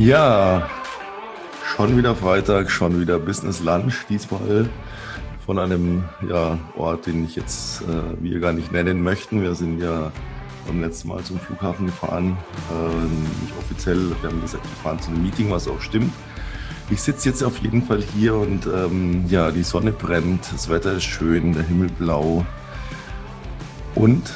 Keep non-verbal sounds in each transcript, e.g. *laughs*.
Ja, schon wieder Freitag, schon wieder Business Lunch. Diesmal von einem ja, Ort, den ich jetzt äh, wir gar nicht nennen möchten. Wir sind ja beim letzten Mal zum Flughafen gefahren. Äh, nicht offiziell. Wir haben gesagt, wir fahren zu einem Meeting, was auch stimmt. Ich sitze jetzt auf jeden Fall hier und ähm, ja, die Sonne brennt, das Wetter ist schön, der Himmel blau. Und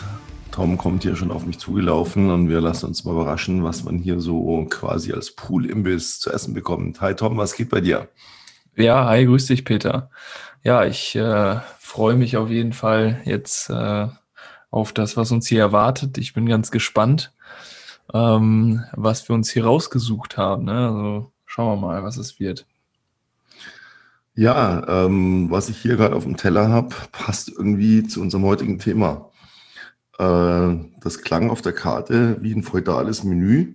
Tom kommt hier schon auf mich zugelaufen und wir lassen uns mal überraschen, was man hier so quasi als Pool-Imbiss zu essen bekommt. Hi Tom, was geht bei dir? Ja, hi, grüß dich, Peter. Ja, ich äh, freue mich auf jeden Fall jetzt äh, auf das, was uns hier erwartet. Ich bin ganz gespannt, ähm, was wir uns hier rausgesucht haben. Ne? Also schauen wir mal, was es wird. Ja, ähm, was ich hier gerade auf dem Teller habe, passt irgendwie zu unserem heutigen Thema. Äh, das klang auf der Karte wie ein feudales Menü.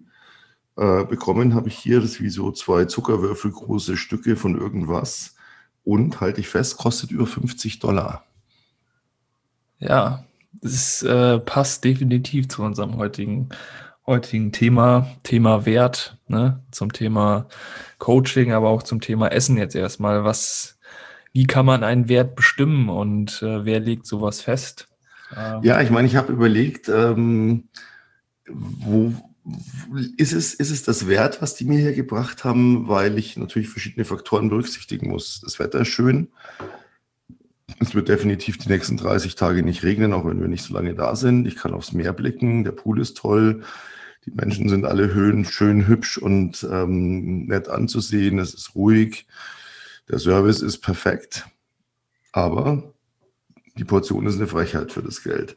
Äh, bekommen habe ich hier das wie so zwei Zuckerwürfel große Stücke von irgendwas. Und halte ich fest, kostet über 50 Dollar. Ja, das äh, passt definitiv zu unserem heutigen, heutigen Thema, Thema Wert, ne? zum Thema Coaching, aber auch zum Thema Essen jetzt erstmal. Was, wie kann man einen Wert bestimmen und äh, wer legt sowas fest? Ähm, ja, ich meine, ich habe überlegt, ähm, wo ist es, ist es das wert, was die mir hier gebracht haben, weil ich natürlich verschiedene Faktoren berücksichtigen muss. Das Wetter ist schön. Es wird definitiv die nächsten 30 Tage nicht regnen, auch wenn wir nicht so lange da sind. Ich kann aufs Meer blicken, der Pool ist toll. Die Menschen sind alle Höhen, schön hübsch und ähm, nett anzusehen. Es ist ruhig. Der Service ist perfekt. Aber die Portion ist eine Frechheit für das Geld.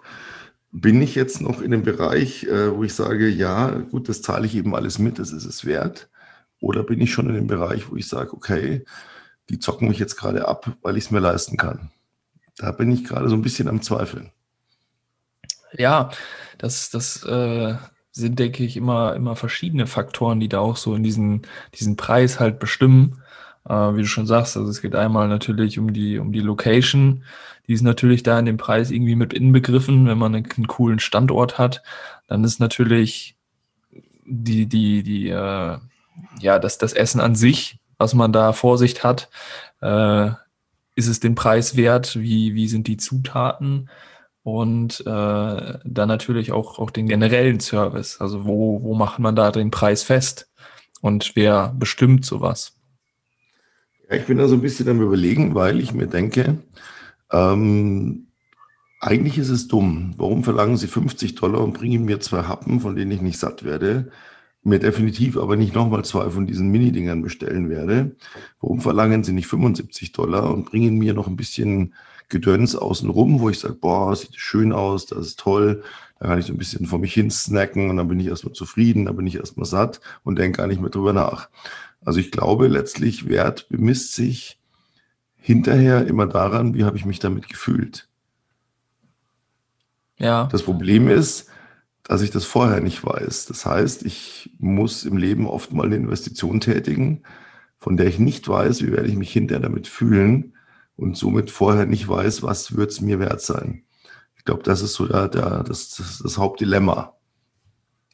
Bin ich jetzt noch in dem Bereich, äh, wo ich sage, ja, gut, das zahle ich eben alles mit, das ist es wert? Oder bin ich schon in dem Bereich, wo ich sage, okay, die zocken mich jetzt gerade ab, weil ich es mir leisten kann? Da bin ich gerade so ein bisschen am Zweifeln. Ja, das, das äh, sind, denke ich, immer, immer verschiedene Faktoren, die da auch so in diesen, diesen Preis halt bestimmen. Äh, wie du schon sagst, also es geht einmal natürlich um die, um die Location, die ist natürlich da in dem Preis irgendwie mit inbegriffen. Wenn man einen, einen coolen Standort hat, dann ist natürlich die, die, die, äh, ja, das, das Essen an sich, was man da vor sich hat, äh, ist es den Preis wert? Wie, wie sind die Zutaten? Und äh, dann natürlich auch, auch den generellen Service. Also wo, wo macht man da den Preis fest? Und wer bestimmt sowas? Ich bin da so ein bisschen am Überlegen, weil ich mir denke, ähm, eigentlich ist es dumm. Warum verlangen Sie 50 Dollar und bringen mir zwei Happen, von denen ich nicht satt werde, mir definitiv aber nicht nochmal zwei von diesen Mini-Dingern bestellen werde? Warum verlangen Sie nicht 75 Dollar und bringen mir noch ein bisschen Gedöns außenrum, wo ich sage, boah, sieht schön aus, das ist toll, da kann ich so ein bisschen vor mich hin snacken und dann bin ich erstmal zufrieden, dann bin ich erstmal satt und denke gar nicht mehr drüber nach. Also ich glaube, letztlich Wert bemisst sich hinterher immer daran, wie habe ich mich damit gefühlt. Ja. Das Problem ist, dass ich das vorher nicht weiß. Das heißt, ich muss im Leben oft mal eine Investition tätigen, von der ich nicht weiß, wie werde ich mich hinterher damit fühlen und somit vorher nicht weiß, was wird es mir wert sein. Ich glaube, das ist so der, der, das, das, das Hauptdilemma.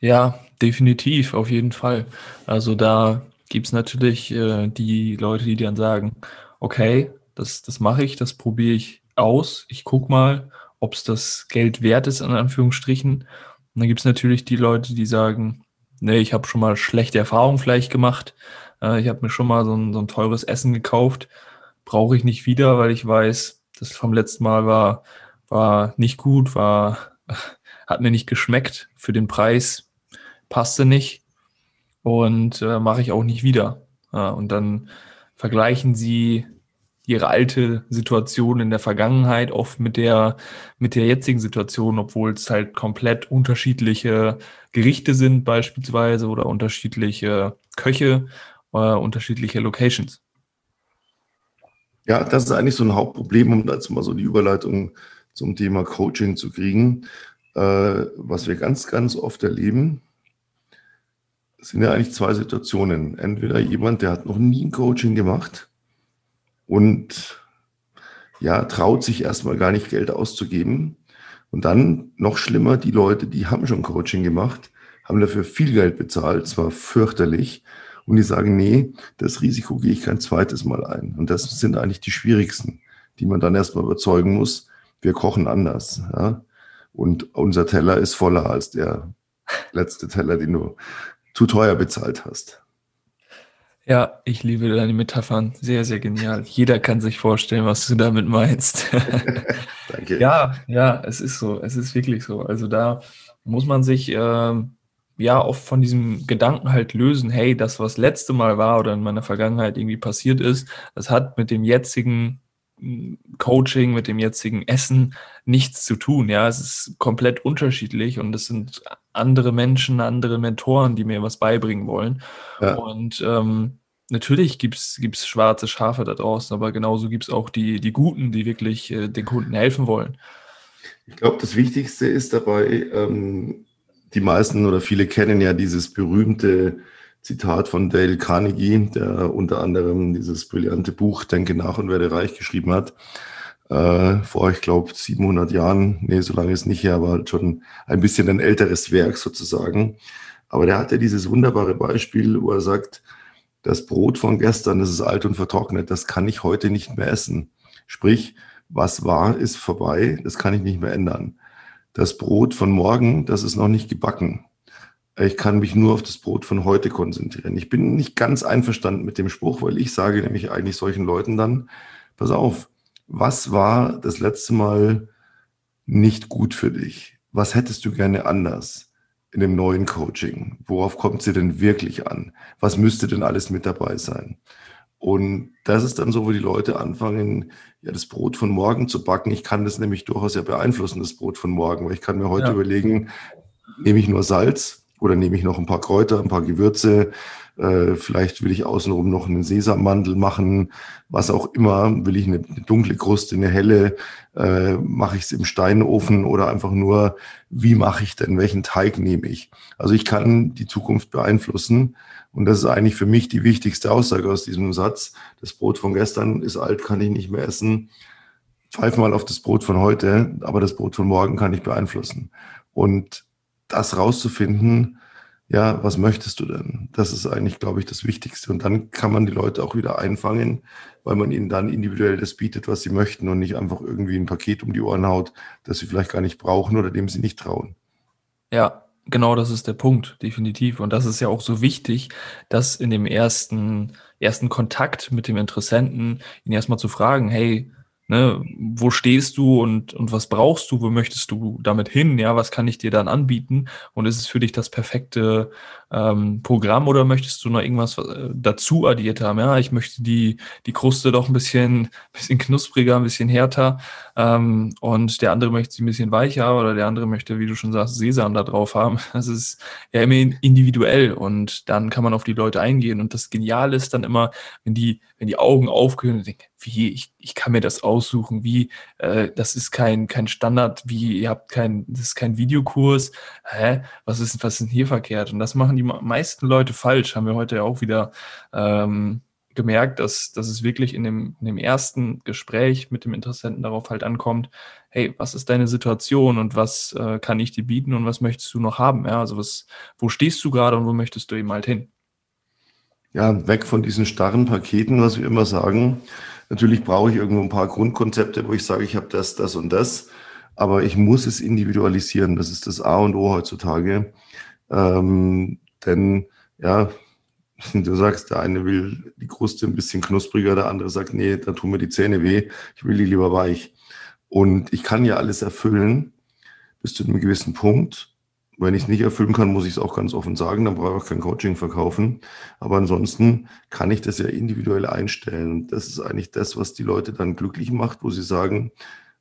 Ja, definitiv, auf jeden Fall. Also da gibt es natürlich äh, die Leute, die dann sagen, okay, das, das mache ich, das probiere ich aus. Ich gucke mal, ob es das Geld wert ist, in Anführungsstrichen. Und dann gibt es natürlich die Leute, die sagen, nee, ich habe schon mal schlechte Erfahrungen vielleicht gemacht. Äh, ich habe mir schon mal so ein, so ein teures Essen gekauft. Brauche ich nicht wieder, weil ich weiß, das vom letzten Mal war, war nicht gut, war, *laughs* hat mir nicht geschmeckt. Für den Preis passte nicht und äh, mache ich auch nicht wieder. Ja, und dann vergleichen sie ihre alte Situation in der Vergangenheit oft mit der, mit der jetzigen Situation, obwohl es halt komplett unterschiedliche Gerichte sind beispielsweise oder unterschiedliche Köche, äh, unterschiedliche Locations. Ja, das ist eigentlich so ein Hauptproblem, um dazu mal so die Überleitung zum Thema Coaching zu kriegen. Äh, was wir ganz, ganz oft erleben, sind ja eigentlich zwei Situationen. Entweder jemand, der hat noch nie ein Coaching gemacht und ja, traut sich erstmal gar nicht Geld auszugeben. Und dann noch schlimmer, die Leute, die haben schon Coaching gemacht, haben dafür viel Geld bezahlt, zwar fürchterlich, und die sagen, nee, das Risiko gehe ich kein zweites Mal ein. Und das sind eigentlich die schwierigsten, die man dann erstmal überzeugen muss. Wir kochen anders. Ja? Und unser Teller ist voller als der letzte Teller, den du zu teuer bezahlt hast. Ja, ich liebe deine Metaphern. Sehr, sehr genial. Jeder kann sich vorstellen, was du damit meinst. *laughs* Danke. Ja, ja, es ist so. Es ist wirklich so. Also da muss man sich äh, ja oft von diesem Gedanken halt lösen, hey, das, was letzte Mal war oder in meiner Vergangenheit irgendwie passiert ist, das hat mit dem jetzigen Coaching, mit dem jetzigen Essen nichts zu tun. Ja, es ist komplett unterschiedlich und es sind andere Menschen, andere Mentoren, die mir was beibringen wollen. Ja. Und ähm, natürlich gibt es schwarze Schafe da draußen, aber genauso gibt es auch die, die Guten, die wirklich äh, den Kunden helfen wollen. Ich glaube, das Wichtigste ist dabei, ähm, die meisten oder viele kennen ja dieses berühmte Zitat von Dale Carnegie, der unter anderem dieses brillante Buch Denke nach und werde reich geschrieben hat. Äh, vor, ich glaube, 700 Jahren, nee, so lange ist nicht her, aber schon ein bisschen ein älteres Werk sozusagen. Aber der hat ja dieses wunderbare Beispiel, wo er sagt, das Brot von gestern, das ist alt und vertrocknet, das kann ich heute nicht mehr essen. Sprich, was war, ist vorbei, das kann ich nicht mehr ändern. Das Brot von morgen, das ist noch nicht gebacken. Ich kann mich nur auf das Brot von heute konzentrieren. Ich bin nicht ganz einverstanden mit dem Spruch, weil ich sage nämlich eigentlich solchen Leuten dann, pass auf, was war das letzte Mal nicht gut für dich? Was hättest du gerne anders in dem neuen Coaching? Worauf kommt sie denn wirklich an? Was müsste denn alles mit dabei sein? Und das ist dann so, wo die Leute anfangen, ja, das Brot von morgen zu backen. Ich kann das nämlich durchaus ja beeinflussen, das Brot von morgen, weil ich kann mir heute ja. überlegen, nehme ich nur Salz oder nehme ich noch ein paar Kräuter, ein paar Gewürze, äh, vielleicht will ich außenrum noch einen Sesammandel machen, was auch immer. Will ich eine, eine dunkle Kruste, eine helle, äh, mache ich es im Steinofen oder einfach nur, wie mache ich denn, welchen Teig nehme ich? Also ich kann die Zukunft beeinflussen. Und das ist eigentlich für mich die wichtigste Aussage aus diesem Satz. Das Brot von gestern ist alt, kann ich nicht mehr essen. Pfeif mal auf das Brot von heute, aber das Brot von morgen kann ich beeinflussen. Und das rauszufinden, ja, was möchtest du denn? Das ist eigentlich, glaube ich, das Wichtigste. Und dann kann man die Leute auch wieder einfangen, weil man ihnen dann individuell das bietet, was sie möchten und nicht einfach irgendwie ein Paket um die Ohren haut, das sie vielleicht gar nicht brauchen oder dem sie nicht trauen. Ja, genau das ist der Punkt, definitiv. Und das ist ja auch so wichtig, dass in dem ersten, ersten Kontakt mit dem Interessenten ihn erstmal zu fragen, hey, Ne, wo stehst du und, und was brauchst du, wo möchtest du damit hin, ja, was kann ich dir dann anbieten? Und ist es für dich das perfekte ähm, Programm oder möchtest du noch irgendwas äh, dazu addiert haben, ja, ich möchte die, die Kruste doch ein bisschen, *laughs* bisschen knuspriger, ein bisschen härter ähm, und der andere möchte sie ein bisschen weicher oder der andere möchte, wie du schon sagst, Sesam da drauf haben, *laughs* das ist ja immer individuell und dann kann man auf die Leute eingehen. Und das Geniale ist dann immer, wenn die, wenn die Augen aufgehen und denken, wie, ich, ich kann mir das aussuchen, wie, äh, das ist kein, kein Standard, wie, ihr habt kein, das ist kein Videokurs, hä, was ist, was ist denn hier verkehrt? Und das machen die meisten Leute falsch, haben wir heute ja auch wieder ähm, gemerkt, dass, dass es wirklich in dem, in dem ersten Gespräch mit dem Interessenten darauf halt ankommt, hey, was ist deine Situation und was äh, kann ich dir bieten und was möchtest du noch haben? Ja, also was, wo stehst du gerade und wo möchtest du eben halt hin? Ja, weg von diesen starren Paketen, was wir immer sagen, Natürlich brauche ich irgendwo ein paar Grundkonzepte, wo ich sage, ich habe das, das und das, aber ich muss es individualisieren. Das ist das A und O heutzutage. Ähm, denn ja, *laughs* du sagst, der eine will die Kruste ein bisschen knuspriger, der andere sagt, nee, da tun mir die Zähne weh, ich will die lieber weich. Und ich kann ja alles erfüllen bis zu einem gewissen Punkt. Wenn ich es nicht erfüllen kann, muss ich es auch ganz offen sagen, dann brauche ich auch kein Coaching verkaufen. Aber ansonsten kann ich das ja individuell einstellen. Und das ist eigentlich das, was die Leute dann glücklich macht, wo sie sagen,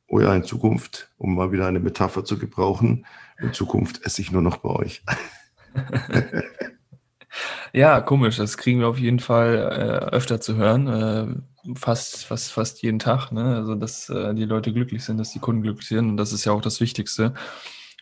oh ja, in Zukunft, um mal wieder eine Metapher zu gebrauchen, in Zukunft esse ich nur noch bei euch. *laughs* ja, komisch, das kriegen wir auf jeden Fall äh, öfter zu hören. Äh, fast, fast, fast jeden Tag. Ne? Also, dass äh, die Leute glücklich sind, dass die Kunden glücklich sind. Und das ist ja auch das Wichtigste.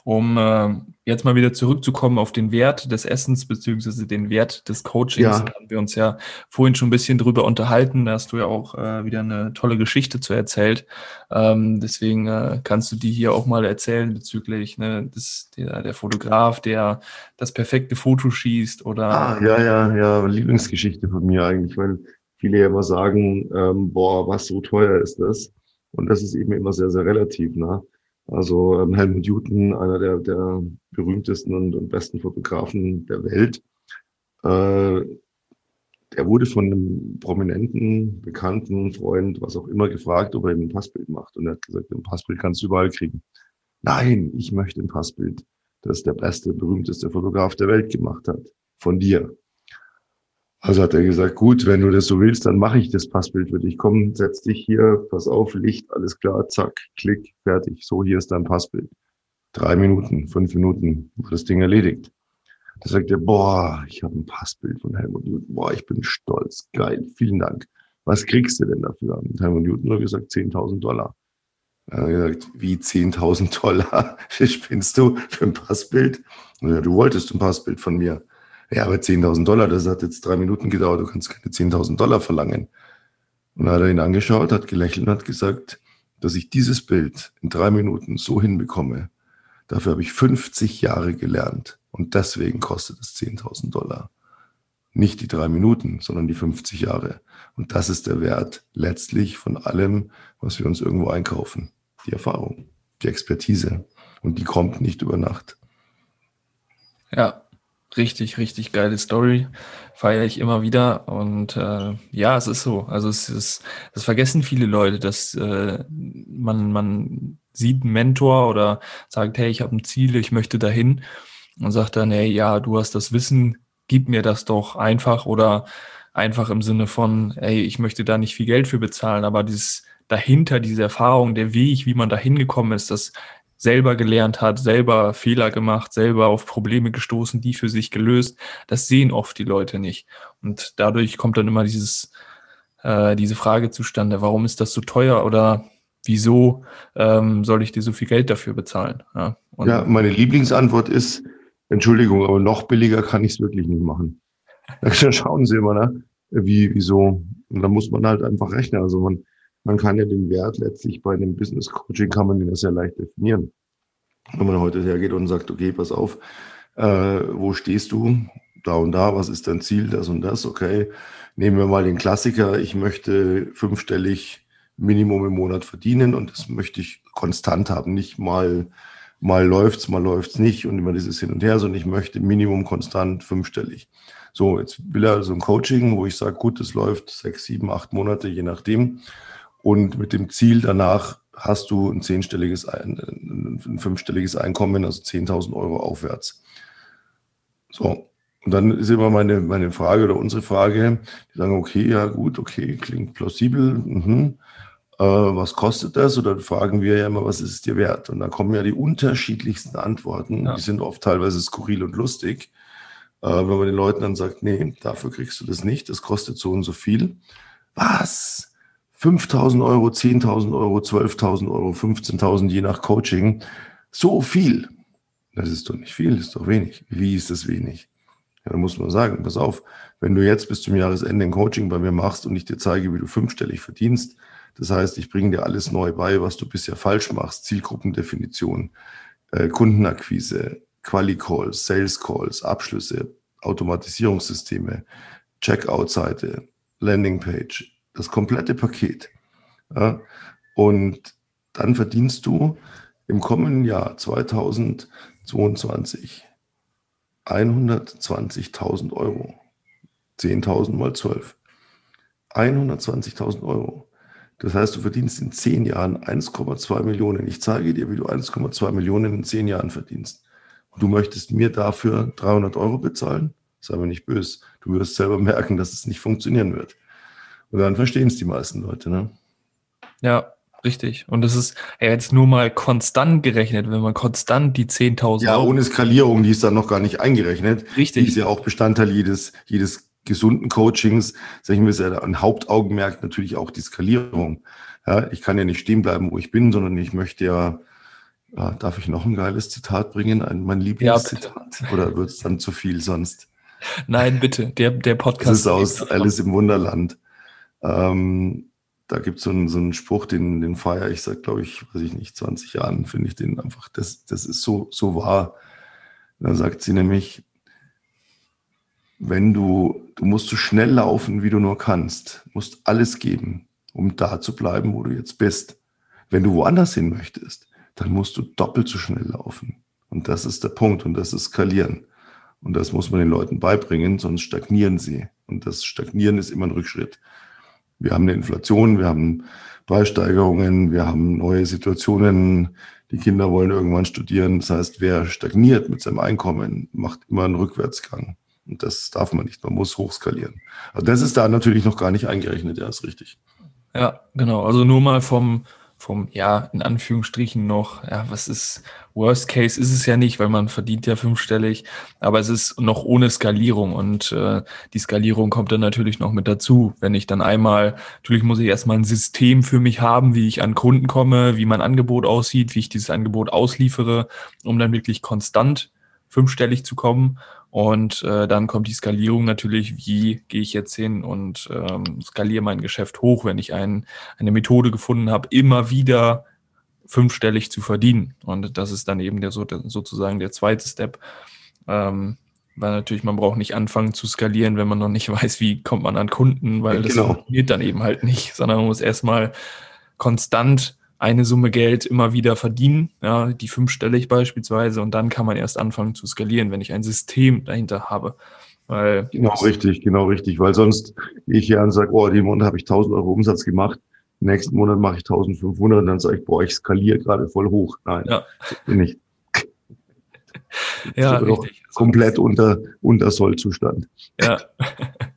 Um äh, jetzt mal wieder zurückzukommen auf den Wert des Essens beziehungsweise den Wert des Coachings. Ja. Da haben wir uns ja vorhin schon ein bisschen drüber unterhalten. Da hast du ja auch äh, wieder eine tolle Geschichte zu erzählt. Ähm, deswegen äh, kannst du die hier auch mal erzählen bezüglich ne, des, der, der Fotograf, der das perfekte Foto schießt oder. Ah, ja, ja, ja, Lieblingsgeschichte von mir eigentlich, weil viele ja immer sagen, ähm, boah, was so teuer ist das? Und das ist eben immer sehr, sehr relativ. Ne? Also ähm, Helmut Newton, einer der, der berühmtesten und, und besten Fotografen der Welt, äh, der wurde von einem prominenten, bekannten Freund, was auch immer, gefragt, ob er ihm ein Passbild macht. Und er hat gesagt, ein Passbild kannst du überall kriegen. Nein, ich möchte ein Passbild, das der beste, berühmteste Fotograf der Welt gemacht hat. Von dir. Also hat er gesagt, gut, wenn du das so willst, dann mache ich das Passbild für dich. Komm, setz dich hier, pass auf, Licht, alles klar, zack, klick, fertig. So, hier ist dein Passbild. Drei Minuten, fünf Minuten, war das Ding erledigt. Da sagt er, boah, ich habe ein Passbild von Helmut Newton. Boah, ich bin stolz, geil, vielen Dank. Was kriegst du denn dafür? Und Helmut Newton hat gesagt, 10.000 Dollar. Er hat gesagt, wie 10.000 Dollar? *laughs* Spinnst du für ein Passbild? Und er, du wolltest ein Passbild von mir. Ja, aber 10.000 Dollar, das hat jetzt drei Minuten gedauert, du kannst keine 10.000 Dollar verlangen. Und dann hat er ihn angeschaut, hat gelächelt und hat gesagt, dass ich dieses Bild in drei Minuten so hinbekomme. Dafür habe ich 50 Jahre gelernt und deswegen kostet es 10.000 Dollar. Nicht die drei Minuten, sondern die 50 Jahre. Und das ist der Wert letztlich von allem, was wir uns irgendwo einkaufen. Die Erfahrung, die Expertise. Und die kommt nicht über Nacht. Ja, Richtig, richtig geile Story. Feiere ich immer wieder. Und äh, ja, es ist so. Also es ist, das vergessen viele Leute, dass äh, man, man sieht einen Mentor oder sagt, hey, ich habe ein Ziel, ich möchte dahin. Und sagt dann, hey, ja, du hast das Wissen, gib mir das doch einfach oder einfach im Sinne von, hey, ich möchte da nicht viel Geld für bezahlen, aber dieses dahinter, diese Erfahrung, der Weg, wie man da hingekommen ist, das selber gelernt hat, selber Fehler gemacht, selber auf Probleme gestoßen, die für sich gelöst. Das sehen oft die Leute nicht. Und dadurch kommt dann immer dieses, äh, diese Frage zustande, warum ist das so teuer oder wieso ähm, soll ich dir so viel Geld dafür bezahlen? Ja, ja meine Lieblingsantwort ist, Entschuldigung, aber noch billiger kann ich es wirklich nicht machen. *laughs* Da schauen Sie immer, ne? Wie, wieso? Und da muss man halt einfach rechnen. Also man, man kann ja den Wert letztlich bei einem Business Coaching kann man den ja sehr leicht definieren. Wenn man heute hergeht und sagt, okay, pass auf, äh, wo stehst du? Da und da, was ist dein Ziel? Das und das, okay. Nehmen wir mal den Klassiker, ich möchte fünfstellig Minimum im Monat verdienen und das möchte ich konstant haben, nicht mal mal läuft's, mal läuft's nicht und immer dieses Hin und Her, sondern ich möchte Minimum konstant fünfstellig. So, jetzt will er so ein Coaching, wo ich sage, gut, das läuft sechs, sieben, acht Monate, je nachdem. Und mit dem Ziel danach hast du ein zehnstelliges, ein, ein fünfstelliges Einkommen, also 10.000 Euro aufwärts. So. Und dann ist immer meine, meine Frage oder unsere Frage, die sagen, okay, ja gut, okay, klingt plausibel, mhm. äh, was kostet das? Oder fragen wir ja immer, was ist es dir wert? Und da kommen ja die unterschiedlichsten Antworten, ja. die sind oft teilweise skurril und lustig. Äh, wenn man den Leuten dann sagt, nee, dafür kriegst du das nicht, das kostet so und so viel. Was? 5.000 Euro, 10.000 Euro, 12.000 Euro, 15.000 je nach Coaching. So viel. Das ist doch nicht viel, das ist doch wenig. Wie ist das wenig? Ja, da muss man sagen, pass auf, wenn du jetzt bis zum Jahresende ein Coaching bei mir machst und ich dir zeige, wie du fünfstellig verdienst, das heißt, ich bringe dir alles neu bei, was du bisher falsch machst, Zielgruppendefinition, äh, Kundenakquise, Quali-Calls, Sales-Calls, Abschlüsse, Automatisierungssysteme, Checkout-Seite, Landingpage, das komplette Paket. Ja, und dann verdienst du im kommenden Jahr 2022 120.000 Euro. 10.000 mal 12. 120.000 Euro. Das heißt, du verdienst in 10 Jahren 1,2 Millionen. Ich zeige dir, wie du 1,2 Millionen in 10 Jahren verdienst. Du möchtest mir dafür 300 Euro bezahlen? Sei mir nicht böse. Du wirst selber merken, dass es nicht funktionieren wird. Und dann verstehen es die meisten Leute, ne? Ja, richtig. Und das ist ja jetzt nur mal konstant gerechnet, wenn man konstant die 10.000. Ja, ohne Skalierung, die ist dann noch gar nicht eingerechnet. Richtig. Die ist ja auch Bestandteil jedes, jedes gesunden Coachings. Sagen wir, ist ja ein Hauptaugenmerk natürlich auch die Skalierung. Ja, ich kann ja nicht stehen bleiben, wo ich bin, sondern ich möchte ja Ah, darf ich noch ein geiles Zitat bringen? Ein, mein Lieblingszitat? Ja, Oder wird es dann zu viel sonst? Nein, bitte. Der, der Podcast. Das ist aus Alice im Wunderland. Ähm, da gibt so es so einen Spruch, den, den feiere ich seit, glaube ich, weiß ich nicht, 20 Jahren, finde ich den einfach, das, das ist so, so wahr. Da sagt sie nämlich, wenn du, du musst so schnell laufen, wie du nur kannst, musst alles geben, um da zu bleiben, wo du jetzt bist. Wenn du woanders hin möchtest, dann musst du doppelt so schnell laufen. Und das ist der Punkt und das ist skalieren. Und das muss man den Leuten beibringen, sonst stagnieren sie. Und das Stagnieren ist immer ein Rückschritt. Wir haben eine Inflation, wir haben Preissteigerungen, wir haben neue Situationen. Die Kinder wollen irgendwann studieren. Das heißt, wer stagniert mit seinem Einkommen, macht immer einen Rückwärtsgang. Und das darf man nicht. Man muss hochskalieren. Also das ist da natürlich noch gar nicht eingerechnet. Ja, ist richtig. Ja, genau. Also nur mal vom, vom, ja, in Anführungsstrichen noch, ja, was ist, Worst Case ist es ja nicht, weil man verdient ja fünfstellig, aber es ist noch ohne Skalierung und äh, die Skalierung kommt dann natürlich noch mit dazu. Wenn ich dann einmal, natürlich muss ich erstmal ein System für mich haben, wie ich an Kunden komme, wie mein Angebot aussieht, wie ich dieses Angebot ausliefere, um dann wirklich konstant fünfstellig zu kommen. Und äh, dann kommt die Skalierung natürlich, wie gehe ich jetzt hin und ähm, skaliere mein Geschäft hoch, wenn ich ein, eine Methode gefunden habe, immer wieder fünfstellig zu verdienen. Und das ist dann eben der, sozusagen der zweite Step. Ähm, weil natürlich, man braucht nicht anfangen zu skalieren, wenn man noch nicht *laughs* weiß, wie kommt man an Kunden, weil ja, genau. das funktioniert dann eben halt nicht, sondern man muss erstmal konstant eine Summe Geld immer wieder verdienen, ja, die fünfstellig beispielsweise, und dann kann man erst anfangen zu skalieren, wenn ich ein System dahinter habe. Weil genau richtig, genau richtig, weil sonst ich hier und sage, oh, den Monat habe ich 1000 Euro Umsatz gemacht, nächsten Monat mache ich 1500 und dann sage ich, boah, ich skaliere gerade voll hoch. Nein, ja. bin ich. ja, richtig. Komplett unter, unter Sollzustand. Ja. *laughs*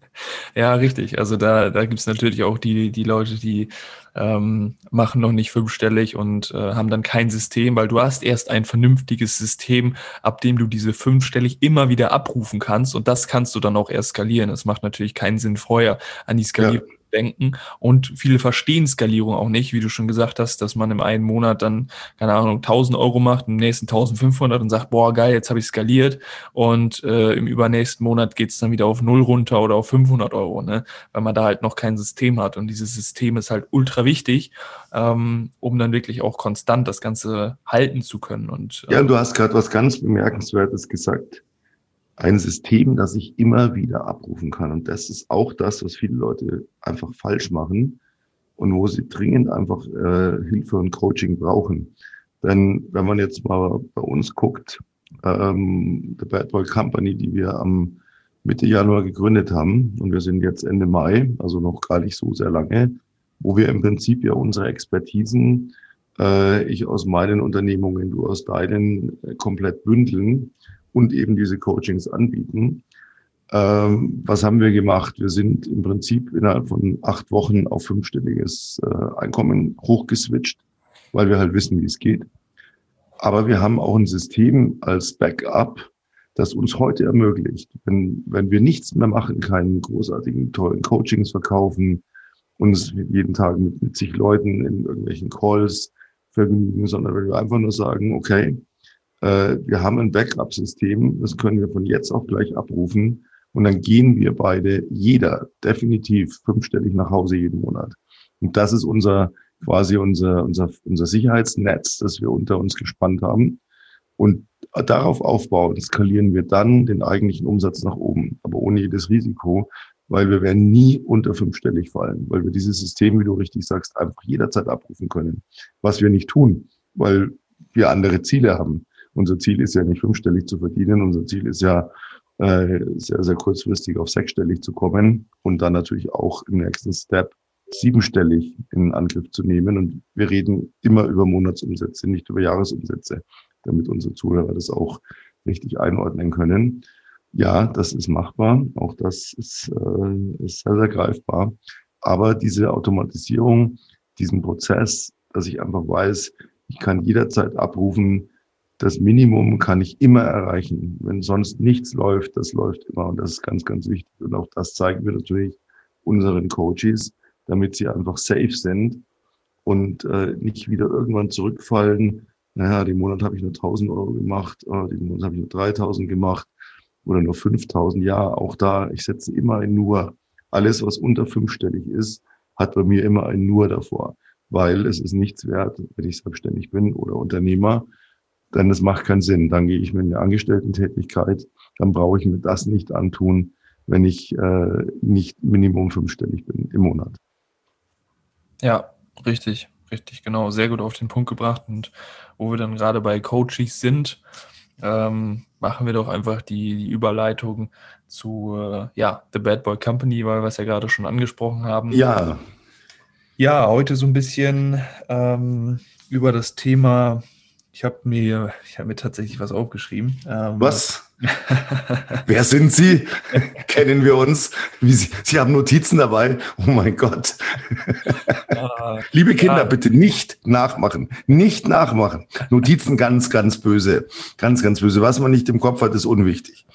Ja, richtig. Also da, da gibt es natürlich auch die, die Leute, die ähm, machen noch nicht fünfstellig und äh, haben dann kein System, weil du hast erst ein vernünftiges System, ab dem du diese fünfstellig immer wieder abrufen kannst und das kannst du dann auch erst skalieren. Es macht natürlich keinen Sinn, vorher an die Skalierung denken. Und viele verstehen Skalierung auch nicht, wie du schon gesagt hast, dass man im einen Monat dann, keine Ahnung, 1000 Euro macht, im nächsten 1500 und sagt, boah, geil, jetzt habe ich skaliert. Und äh, im übernächsten Monat geht es dann wieder auf null runter oder auf 500 Euro, ne? weil man da halt noch kein System hat. Und dieses System ist halt ultra wichtig, ähm, um dann wirklich auch konstant das Ganze halten zu können. Und, äh, ja, du hast gerade was ganz Bemerkenswertes gesagt ein System, das ich immer wieder abrufen kann. Und das ist auch das, was viele Leute einfach falsch machen und wo sie dringend einfach äh, Hilfe und Coaching brauchen. Denn wenn man jetzt mal bei uns guckt, ähm, The Bad Boy Company, die wir am Mitte Januar gegründet haben, und wir sind jetzt Ende Mai, also noch gar nicht so sehr lange, wo wir im Prinzip ja unsere Expertisen, äh, ich aus meinen Unternehmungen, du aus deinen, äh, komplett bündeln und eben diese Coachings anbieten. Ähm, was haben wir gemacht? Wir sind im Prinzip innerhalb von acht Wochen auf fünfstelliges äh, Einkommen hochgeswitcht, weil wir halt wissen, wie es geht. Aber wir haben auch ein System als Backup, das uns heute ermöglicht, wenn, wenn wir nichts mehr machen, keinen großartigen, tollen Coachings verkaufen, uns jeden Tag mit, mit sich Leuten in irgendwelchen Calls vergnügen, sondern wenn wir einfach nur sagen, okay, wir haben ein Backup-System, das können wir von jetzt auf gleich abrufen. Und dann gehen wir beide, jeder definitiv fünfstellig nach Hause jeden Monat. Und das ist unser, quasi unser, unser, unser Sicherheitsnetz, das wir unter uns gespannt haben. Und darauf aufbauen, skalieren wir dann den eigentlichen Umsatz nach oben, aber ohne jedes Risiko, weil wir werden nie unter fünfstellig fallen, weil wir dieses System, wie du richtig sagst, einfach jederzeit abrufen können. Was wir nicht tun, weil wir andere Ziele haben. Unser Ziel ist ja nicht fünfstellig zu verdienen. Unser Ziel ist ja äh, sehr, sehr kurzfristig auf sechsstellig zu kommen und dann natürlich auch im nächsten Step siebenstellig in Angriff zu nehmen. Und wir reden immer über Monatsumsätze, nicht über Jahresumsätze, damit unsere Zuhörer das auch richtig einordnen können. Ja, das ist machbar. Auch das ist, äh, ist sehr, sehr greifbar. Aber diese Automatisierung, diesen Prozess, dass ich einfach weiß, ich kann jederzeit abrufen, das Minimum kann ich immer erreichen. Wenn sonst nichts läuft, das läuft immer. Und das ist ganz, ganz wichtig. Und auch das zeigen wir natürlich unseren Coaches, damit sie einfach safe sind und äh, nicht wieder irgendwann zurückfallen naja, den Monat habe ich nur 1000 Euro gemacht, äh, den Monat habe ich nur 3000 gemacht oder nur 5000. Ja, auch da, ich setze immer ein Nur. Alles, was unter fünfstellig ist, hat bei mir immer ein Nur davor, weil es ist nichts wert, wenn ich selbstständig bin oder Unternehmer, denn es macht keinen Sinn. Dann gehe ich mit einer Angestellten-Tätigkeit, dann brauche ich mir das nicht antun, wenn ich äh, nicht Minimum fünfstellig bin im Monat. Ja, richtig, richtig, genau. Sehr gut auf den Punkt gebracht. Und wo wir dann gerade bei Coaches sind, ähm, machen wir doch einfach die, die Überleitung zu äh, ja, The Bad Boy Company, weil wir es ja gerade schon angesprochen haben. Ja. Ja, heute so ein bisschen ähm, über das Thema ich habe mir, ich habe mir tatsächlich was aufgeschrieben. Ähm, was? Wer sind Sie? *laughs* Kennen wir uns? Sie, Sie, haben Notizen dabei? Oh mein Gott. Liebe Kinder, ja. bitte nicht nachmachen. Nicht nachmachen. Notizen ganz, ganz böse. Ganz, ganz böse. Was man nicht im Kopf hat, ist unwichtig.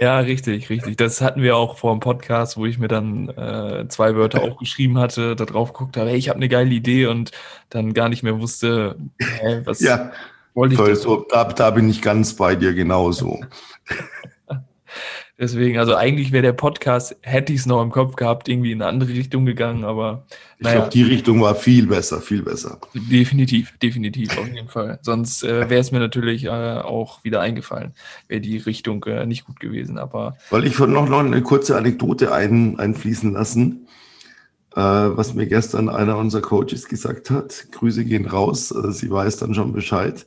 Ja, richtig, richtig. Das hatten wir auch vor dem Podcast, wo ich mir dann äh, zwei Wörter aufgeschrieben hatte, da drauf geguckt habe, hey, ich habe eine geile Idee und dann gar nicht mehr wusste, äh, was ja, wollte ich. So, da, da bin ich ganz bei dir genauso. *laughs* Deswegen, also eigentlich wäre der Podcast, hätte ich es noch im Kopf gehabt, irgendwie in eine andere Richtung gegangen, aber. Ich naja. glaube, die Richtung war viel besser, viel besser. Definitiv, definitiv, auf jeden Fall. Sonst äh, wäre es mir natürlich äh, auch wieder eingefallen, wäre die Richtung äh, nicht gut gewesen. Aber. Weil ich noch, noch eine kurze Anekdote ein, einfließen lassen, äh, was mir gestern einer unserer Coaches gesagt hat. Grüße gehen raus, äh, sie weiß dann schon Bescheid.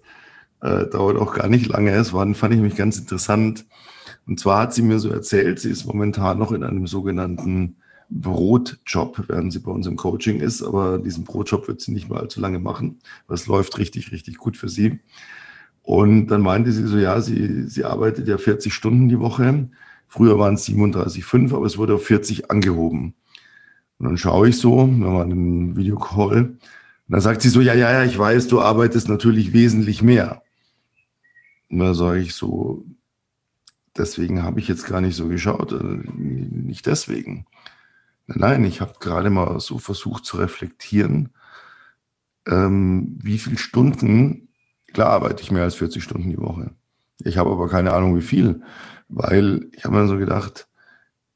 Äh, dauert auch gar nicht lange. Es war, fand ich mich ganz interessant und zwar hat sie mir so erzählt, sie ist momentan noch in einem sogenannten Brotjob, während sie bei uns im Coaching ist, aber diesen Brotjob wird sie nicht mehr allzu lange machen. Das läuft richtig, richtig gut für sie. Und dann meinte sie so, ja, sie, sie arbeitet ja 40 Stunden die Woche. Früher waren es 37,5, aber es wurde auf 40 angehoben. Und dann schaue ich so, wir waren im Videocall, und dann sagt sie so, ja, ja, ja, ich weiß, du arbeitest natürlich wesentlich mehr. Und da sage ich so, deswegen habe ich jetzt gar nicht so geschaut. Äh, nicht deswegen. Nein, ich habe gerade mal so versucht zu reflektieren, ähm, wie viele Stunden, klar arbeite ich mehr als 40 Stunden die Woche. Ich habe aber keine Ahnung, wie viel, weil ich habe mir so gedacht,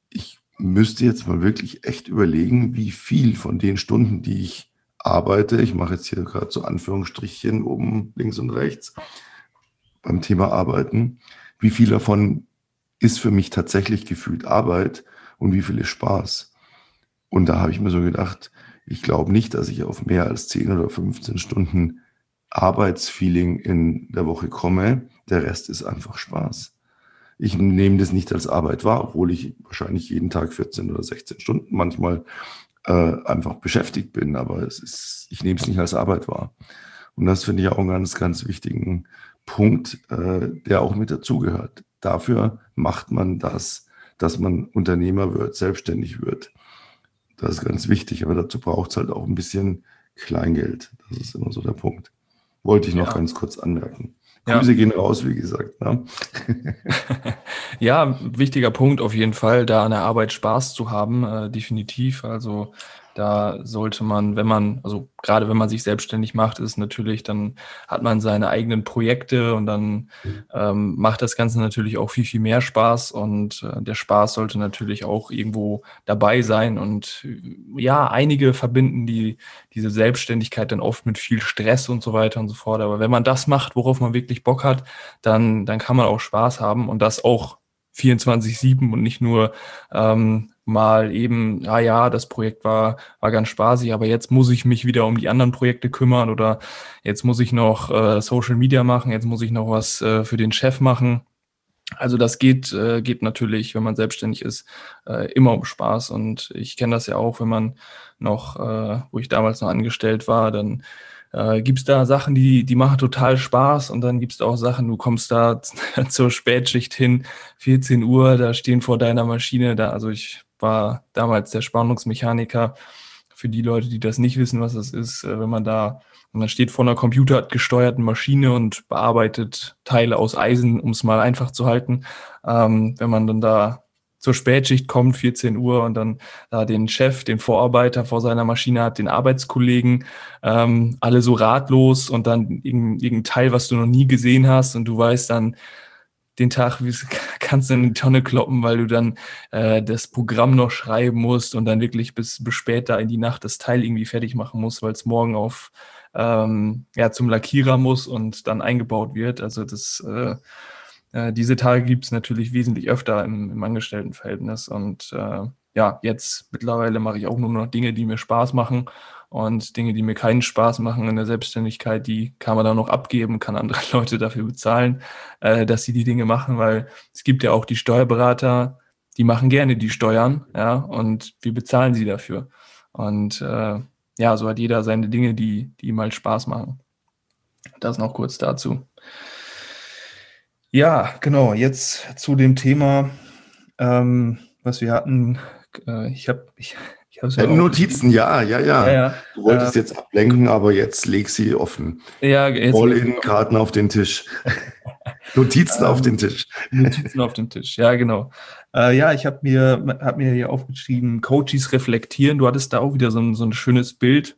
ich müsste jetzt mal wirklich echt überlegen, wie viel von den Stunden, die ich arbeite, ich mache jetzt hier gerade so Anführungsstrichchen oben links und rechts beim Thema Arbeiten, wie viel davon ist für mich tatsächlich gefühlt Arbeit und wie viel ist Spaß. Und da habe ich mir so gedacht, ich glaube nicht, dass ich auf mehr als 10 oder 15 Stunden Arbeitsfeeling in der Woche komme. Der Rest ist einfach Spaß. Ich nehme das nicht als Arbeit wahr, obwohl ich wahrscheinlich jeden Tag 14 oder 16 Stunden manchmal äh, einfach beschäftigt bin, aber es ist, ich nehme es nicht als Arbeit wahr. Und das finde ich auch einen ganz, ganz wichtigen Punkt, äh, der auch mit dazugehört dafür macht man das, dass man Unternehmer wird, selbstständig wird. Das ist ganz wichtig, aber dazu braucht es halt auch ein bisschen Kleingeld. Das ist immer so der Punkt. Wollte ich noch ja. ganz kurz anmerken. Grüße ja. gehen raus, wie gesagt. Ne? *laughs* ja, wichtiger Punkt auf jeden Fall, da an der Arbeit Spaß zu haben, äh, definitiv. Also da sollte man, wenn man, also gerade wenn man sich selbstständig macht, ist natürlich, dann hat man seine eigenen Projekte und dann ähm, macht das Ganze natürlich auch viel, viel mehr Spaß und äh, der Spaß sollte natürlich auch irgendwo dabei sein und äh, ja, einige verbinden die, diese Selbstständigkeit dann oft mit viel Stress und so weiter und so fort. Aber wenn man das macht, worauf man wirklich Bock hat, dann, dann kann man auch Spaß haben und das auch 24-7 und nicht nur ähm, mal eben, ah ja, das Projekt war, war ganz spaßig, aber jetzt muss ich mich wieder um die anderen Projekte kümmern oder jetzt muss ich noch äh, Social Media machen, jetzt muss ich noch was äh, für den Chef machen. Also das geht, äh, geht natürlich, wenn man selbstständig ist, äh, immer um Spaß. Und ich kenne das ja auch, wenn man noch, äh, wo ich damals noch angestellt war, dann äh, gibt es da Sachen, die, die machen total Spaß und dann gibt es auch Sachen, du kommst da *laughs* zur Spätschicht hin, 14 Uhr, da stehen vor deiner Maschine, da, also ich war damals der Spannungsmechaniker. Für die Leute, die das nicht wissen, was das ist, äh, wenn man da, man steht vor einer computergesteuerten Maschine und bearbeitet Teile aus Eisen, um es mal einfach zu halten. Ähm, wenn man dann da zur Spätschicht kommt, 14 Uhr, und dann da den Chef, den Vorarbeiter vor seiner Maschine hat, den Arbeitskollegen, ähm, alle so ratlos und dann irgendein Teil, was du noch nie gesehen hast und du weißt dann, den Tag kannst du in die Tonne kloppen, weil du dann äh, das Programm noch schreiben musst und dann wirklich bis, bis später in die Nacht das Teil irgendwie fertig machen musst, weil es morgen auf ähm, ja, zum Lackierer muss und dann eingebaut wird. Also das äh, äh, diese Tage gibt es natürlich wesentlich öfter im, im Angestelltenverhältnis. Und äh, ja, jetzt mittlerweile mache ich auch nur noch Dinge, die mir Spaß machen. Und Dinge, die mir keinen Spaß machen in der Selbstständigkeit, die kann man dann noch abgeben, kann andere *laughs* Leute dafür bezahlen, äh, dass sie die Dinge machen, weil es gibt ja auch die Steuerberater, die machen gerne die Steuern, ja, und wir bezahlen sie dafür. Und äh, ja, so hat jeder seine Dinge, die, die ihm halt Spaß machen. Das noch kurz dazu. Ja, genau. Jetzt zu dem Thema, ähm, was wir hatten. Äh, ich habe ich, ja Notizen, ja, ja, ja, ja. Du wolltest äh, jetzt ablenken, aber jetzt leg sie offen. Ja, jetzt All-in-Karten auf den Tisch. *laughs* Notizen auf den Tisch. Notizen auf den Tisch, ja, genau. Äh, ja, ich habe mir, hab mir hier aufgeschrieben, Coaches reflektieren. Du hattest da auch wieder so ein, so ein schönes Bild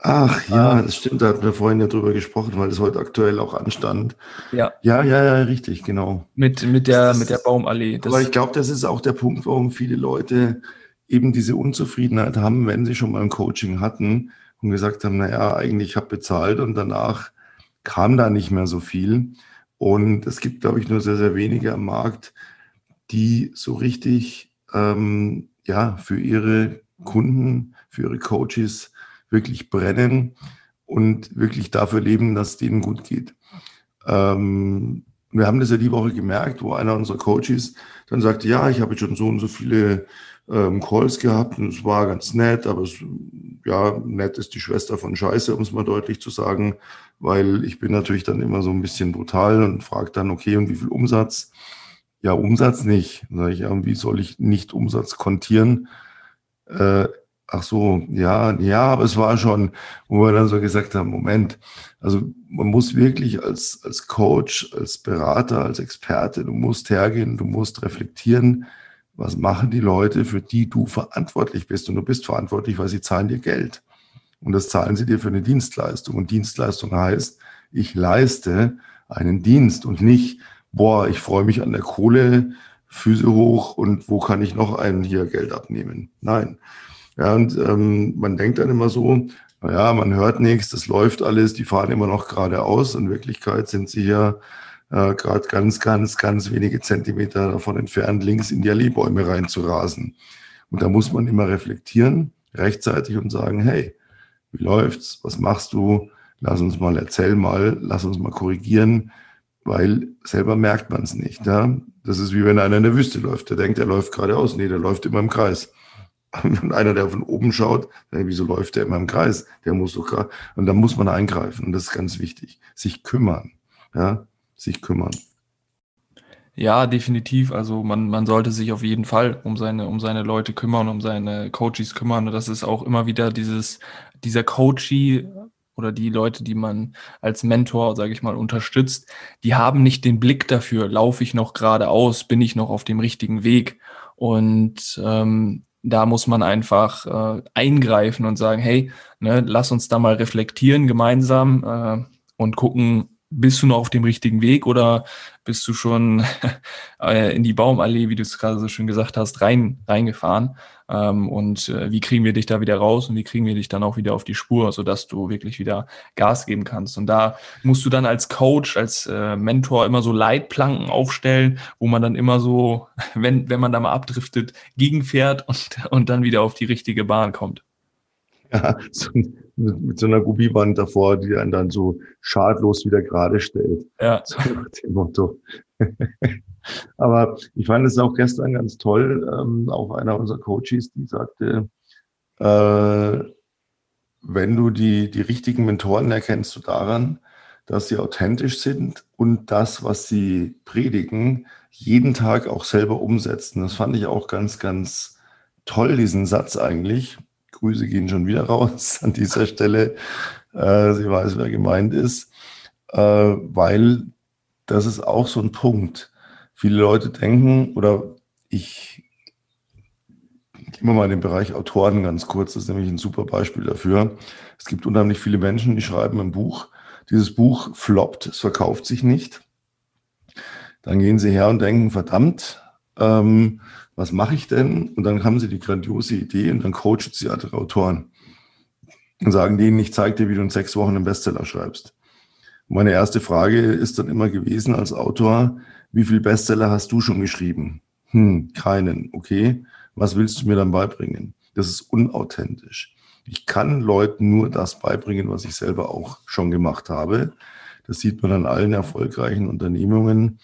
Ach ja, das stimmt, da hatten wir vorhin ja drüber gesprochen, weil das heute aktuell auch anstand. Ja. Ja, ja, ja, richtig, genau. Mit, mit, der, das, mit der Baumallee. Das aber ich glaube, das ist auch der Punkt, warum viele Leute eben diese Unzufriedenheit haben, wenn sie schon mal ein Coaching hatten und gesagt haben, naja, eigentlich habe bezahlt und danach kam da nicht mehr so viel. Und es gibt, glaube ich, nur sehr, sehr wenige am Markt, die so richtig ähm, ja, für ihre Kunden, für ihre Coaches wirklich brennen und wirklich dafür leben, dass es denen gut geht. Ähm, wir haben das ja die Woche gemerkt, wo einer unserer Coaches dann sagte, ja, ich habe schon so und so viele ähm, Calls gehabt und es war ganz nett, aber es, ja, nett ist die Schwester von Scheiße, um es mal deutlich zu sagen, weil ich bin natürlich dann immer so ein bisschen brutal und frage dann, okay, und wie viel Umsatz? Ja, Umsatz nicht. Sage ich, ja, wie soll ich nicht Umsatz kontieren? Äh, ach so, ja, ja, aber es war schon, wo wir dann so gesagt haben, Moment, also man muss wirklich als, als Coach, als Berater, als Experte, du musst hergehen, du musst reflektieren, was machen die Leute, für die du verantwortlich bist. Und du bist verantwortlich, weil sie zahlen dir Geld. Und das zahlen sie dir für eine Dienstleistung. Und Dienstleistung heißt, ich leiste einen Dienst und nicht, boah, ich freue mich an der Kohle, Füße hoch und wo kann ich noch einen hier Geld abnehmen? Nein, ja, und ähm, man denkt dann immer so, naja, man hört nichts, das läuft alles, die fahren immer noch geradeaus. In Wirklichkeit sind sie ja äh, gerade ganz, ganz, ganz wenige Zentimeter davon entfernt, links in die Allee-Bäume reinzurasen. Und da muss man immer reflektieren, rechtzeitig und sagen, hey, wie läuft's? Was machst du? Lass uns mal, erzähl mal, lass uns mal korrigieren, weil selber merkt man es nicht. Ja? Das ist wie wenn einer in der Wüste läuft. Der denkt, er läuft geradeaus. Nee, der läuft immer im Kreis. *laughs* Und einer, der von oben schaut, wieso läuft der immer im Kreis? Der muss doch gerade, und da muss man eingreifen. Und das ist ganz wichtig. Sich kümmern. Ja, sich kümmern. Ja, definitiv. Also man, man sollte sich auf jeden Fall um seine, um seine Leute kümmern, um seine Coaches kümmern. Das ist auch immer wieder dieses, dieser Coachie oder die Leute, die man als Mentor, sage ich mal, unterstützt, die haben nicht den Blick dafür, laufe ich noch geradeaus, bin ich noch auf dem richtigen Weg. Und ähm, da muss man einfach äh, eingreifen und sagen, hey, ne, lass uns da mal reflektieren gemeinsam äh, und gucken, bist du noch auf dem richtigen Weg oder bist du schon *laughs* äh, in die Baumallee, wie du es gerade so schön gesagt hast, rein, reingefahren? Ähm, und äh, wie kriegen wir dich da wieder raus und wie kriegen wir dich dann auch wieder auf die Spur, sodass du wirklich wieder Gas geben kannst? Und da musst du dann als Coach, als äh, Mentor immer so Leitplanken aufstellen, wo man dann immer so, *laughs* wenn, wenn man da mal abdriftet, gegenfährt und, und dann wieder auf die richtige Bahn kommt. Ja, mit, mit, so einer Gummiband davor, die einen dann so schadlos wieder gerade stellt. Ja. *laughs* So nach dem Motto. *laughs* Aber ich fand es auch gestern ganz toll, ähm, auch einer unserer Coaches, die sagte, äh, wenn du die, die richtigen Mentoren erkennst du daran, dass sie authentisch sind und das, was sie predigen, jeden Tag auch selber umsetzen. Das fand ich auch ganz, ganz toll, diesen Satz eigentlich. Grüße gehen schon wieder raus *laughs* an dieser Stelle. Äh, sie weiß, wer gemeint ist, äh, weil das ist auch so ein Punkt. Viele Leute denken, oder ich Gehen wir mal in den Bereich Autoren ganz kurz. Das ist nämlich ein super Beispiel dafür. Es gibt unheimlich viele Menschen, die schreiben ein Buch. Dieses Buch floppt, es verkauft sich nicht. Dann gehen sie her und denken, verdammt, ähm, was mache ich denn? Und dann haben sie die grandiose Idee und dann coachen sie andere Autoren und sagen denen, ich zeige dir, wie du in sechs Wochen einen Bestseller schreibst. Und meine erste Frage ist dann immer gewesen als Autor, wie viel Bestseller hast du schon geschrieben? Hm, keinen. Okay. Was willst du mir dann beibringen? Das ist unauthentisch. Ich kann Leuten nur das beibringen, was ich selber auch schon gemacht habe. Das sieht man an allen erfolgreichen Unternehmungen,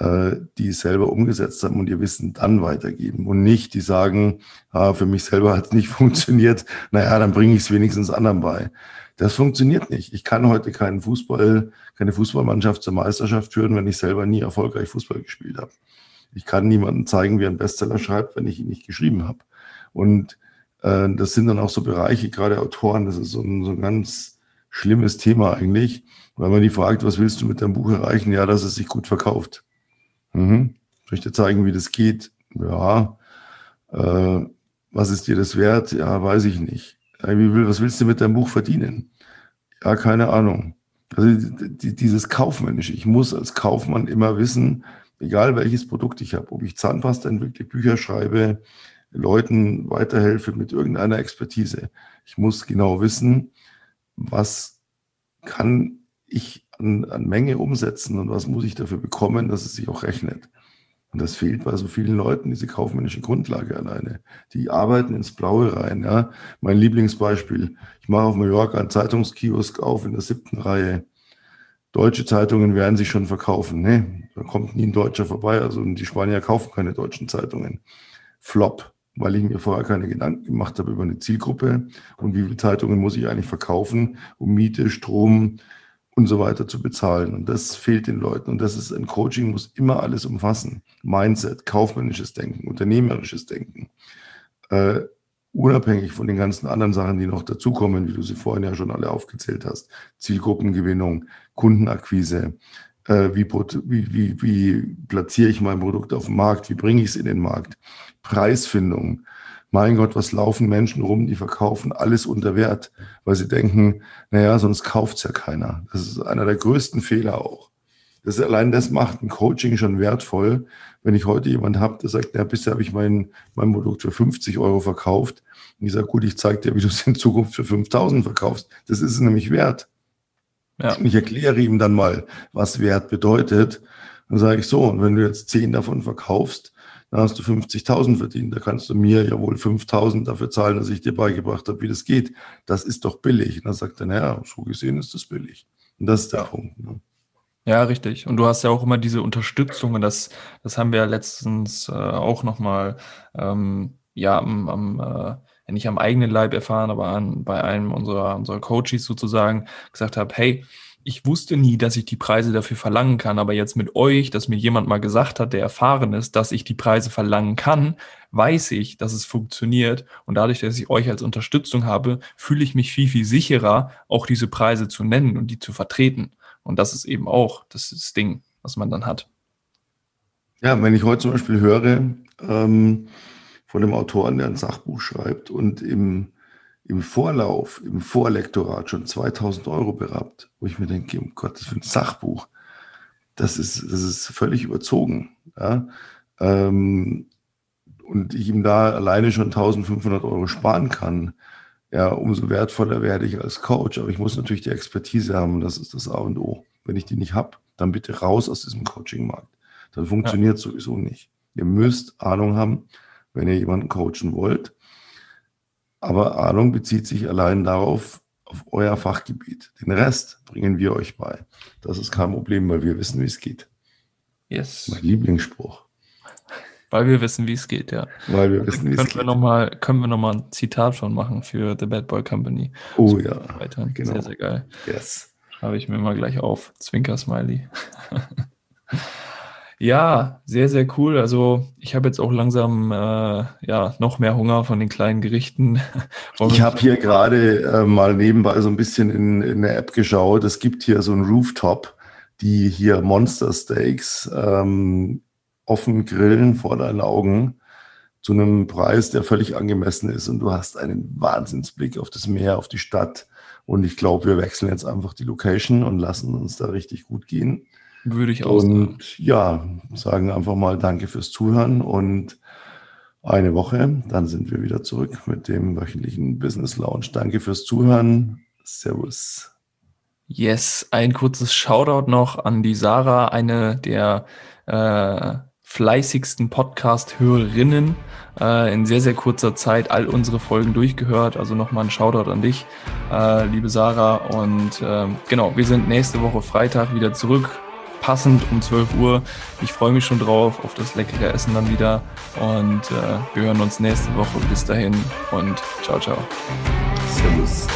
die es selber umgesetzt haben und ihr Wissen dann weitergeben und nicht, die sagen, ah, für mich selber hat es nicht *laughs* funktioniert, naja, dann bringe ich es wenigstens anderen bei. Das funktioniert nicht. Ich kann heute keinen Fußball, keine Fußballmannschaft zur Meisterschaft führen, wenn ich selber nie erfolgreich Fußball gespielt habe. Ich kann niemandem zeigen, wie ein Bestseller schreibt, wenn ich ihn nicht geschrieben habe. Und äh, das sind dann auch so Bereiche, gerade Autoren, das ist so ein, so ein ganz schlimmes Thema eigentlich, weil man die fragt, was willst du mit deinem Buch erreichen? Ja, dass es sich gut verkauft. Mhm. Ich dir zeigen, wie das geht? Ja. Äh, was ist dir das wert? Ja, weiß ich nicht. Will, was willst du mit deinem Buch verdienen? Ja, keine Ahnung. Also die, dieses Kaufmännische. Ich muss als Kaufmann immer wissen, egal welches Produkt ich habe, ob ich Zahnpasta entwickle, Bücher schreibe, Leuten weiterhelfe mit irgendeiner Expertise. Ich muss genau wissen, was kann ich an, an Menge umsetzen und was muss ich dafür bekommen, dass es sich auch rechnet. Und das fehlt bei so vielen Leuten, diese kaufmännische Grundlage alleine. Die arbeiten ins Blaue rein. Ja. Mein Lieblingsbeispiel, ich mache auf Mallorca einen Zeitungskiosk auf in der siebten Reihe. Deutsche Zeitungen werden sich schon verkaufen. Ne? Da kommt nie ein Deutscher vorbei. Also die Spanier kaufen keine deutschen Zeitungen. Flop, weil ich mir vorher keine Gedanken gemacht habe über eine Zielgruppe und wie viele Zeitungen muss ich eigentlich verkaufen, um Miete, Strom, und so weiter zu bezahlen. Und das fehlt den Leuten. Und das ist ein Coaching, muss immer alles umfassen. Mindset, kaufmännisches Denken, unternehmerisches Denken. Äh, unabhängig von den ganzen anderen Sachen, die noch dazukommen, wie du sie vorhin ja schon alle aufgezählt hast. Zielgruppengewinnung, Kundenakquise, äh, wie, wie, wie, wie platziere ich mein Produkt auf dem Markt, wie bringe ich es in den Markt, Preisfindung, mein Gott, was laufen Menschen rum, die verkaufen alles unter Wert, weil sie denken, naja, sonst kauft's ja keiner. Das ist einer der größten Fehler auch. Das ist, allein das macht ein Coaching schon wertvoll. Wenn ich heute jemand habe, der sagt, ja, bisher habe ich mein, mein Produkt für 50 Euro verkauft. Und ich sage, gut, ich zeige dir, wie du es in Zukunft für 5000 verkaufst. Das ist es nämlich wert. Ja. Und ich erkläre ihm dann mal, was Wert bedeutet. Dann sage ich so, und wenn du jetzt 10 davon verkaufst, da hast du 50.000 verdient. Da kannst du mir ja wohl 5.000 dafür zahlen, dass ich dir beigebracht habe, wie das geht. Das ist doch billig. Und dann sagt er, naja, so gesehen ist das billig. Und das ist der Punkt. Ne? Ja, richtig. Und du hast ja auch immer diese Unterstützung und das, das haben wir ja letztens äh, auch nochmal, ähm, ja, am, am äh, nicht am eigenen Leib erfahren, aber an, bei einem unserer, unserer Coaches sozusagen gesagt habe, hey, ich wusste nie, dass ich die Preise dafür verlangen kann, aber jetzt mit euch, dass mir jemand mal gesagt hat, der erfahren ist, dass ich die Preise verlangen kann, weiß ich, dass es funktioniert und dadurch, dass ich euch als Unterstützung habe, fühle ich mich viel, viel sicherer, auch diese Preise zu nennen und die zu vertreten. Und das ist eben auch das, das Ding, was man dann hat. Ja, wenn ich heute zum Beispiel höre ähm, von einem Autoren, der ein Sachbuch schreibt und im im Vorlauf, im Vorlektorat schon 2000 Euro berappt, wo ich mir denke, um für ein Sachbuch, das ist, das ist völlig überzogen. Ja? Ähm, und ich ihm da alleine schon 1500 Euro sparen kann, ja, umso wertvoller werde ich als Coach. Aber ich muss natürlich die Expertise haben, das ist das A und O. Wenn ich die nicht habe, dann bitte raus aus diesem Coaching-Markt. Dann funktioniert ja. sowieso nicht. Ihr müsst Ahnung haben, wenn ihr jemanden coachen wollt. Aber Ahnung bezieht sich allein darauf, auf euer Fachgebiet. Den Rest bringen wir euch bei. Das ist kein Problem, weil wir wissen, wie es geht. Yes. Mein Lieblingsspruch. Weil wir wissen, wie es geht, ja. Weil wir wissen, wie es geht. Wir noch mal, können wir nochmal ein Zitat schon machen für The Bad Boy Company? Oh ja. Weiter. Genau. Sehr, sehr geil. Yes. Habe ich mir mal gleich auf. Zwinker-Smiley. *laughs* Ja, sehr, sehr cool. Also ich habe jetzt auch langsam äh, ja noch mehr Hunger von den kleinen Gerichten. *laughs* ich habe hier gerade äh, mal nebenbei so ein bisschen in, in der App geschaut. Es gibt hier so ein Rooftop, die hier Monster Steaks ähm, offen grillen vor deinen Augen. zu einem Preis, der völlig angemessen ist und du hast einen Wahnsinnsblick auf das Meer, auf die Stadt. Und ich glaube, wir wechseln jetzt einfach die Location und lassen uns da richtig gut gehen. Würde ich auch Und sagen. ja, sagen einfach mal Danke fürs Zuhören und eine Woche, dann sind wir wieder zurück mit dem wöchentlichen Business Lounge. Danke fürs Zuhören. Servus. Yes, ein kurzes Shoutout noch an die Sarah, eine der äh, fleißigsten Podcast-Hörerinnen. Äh, in sehr, sehr kurzer Zeit all unsere Folgen durchgehört. Also nochmal ein Shoutout an dich, äh, liebe Sarah. Und äh, genau, wir sind nächste Woche Freitag wieder zurück passend um 12 Uhr. Ich freue mich schon drauf, auf das leckere Essen dann wieder. Und äh, wir hören uns nächste Woche. Bis dahin und ciao, ciao. Servus.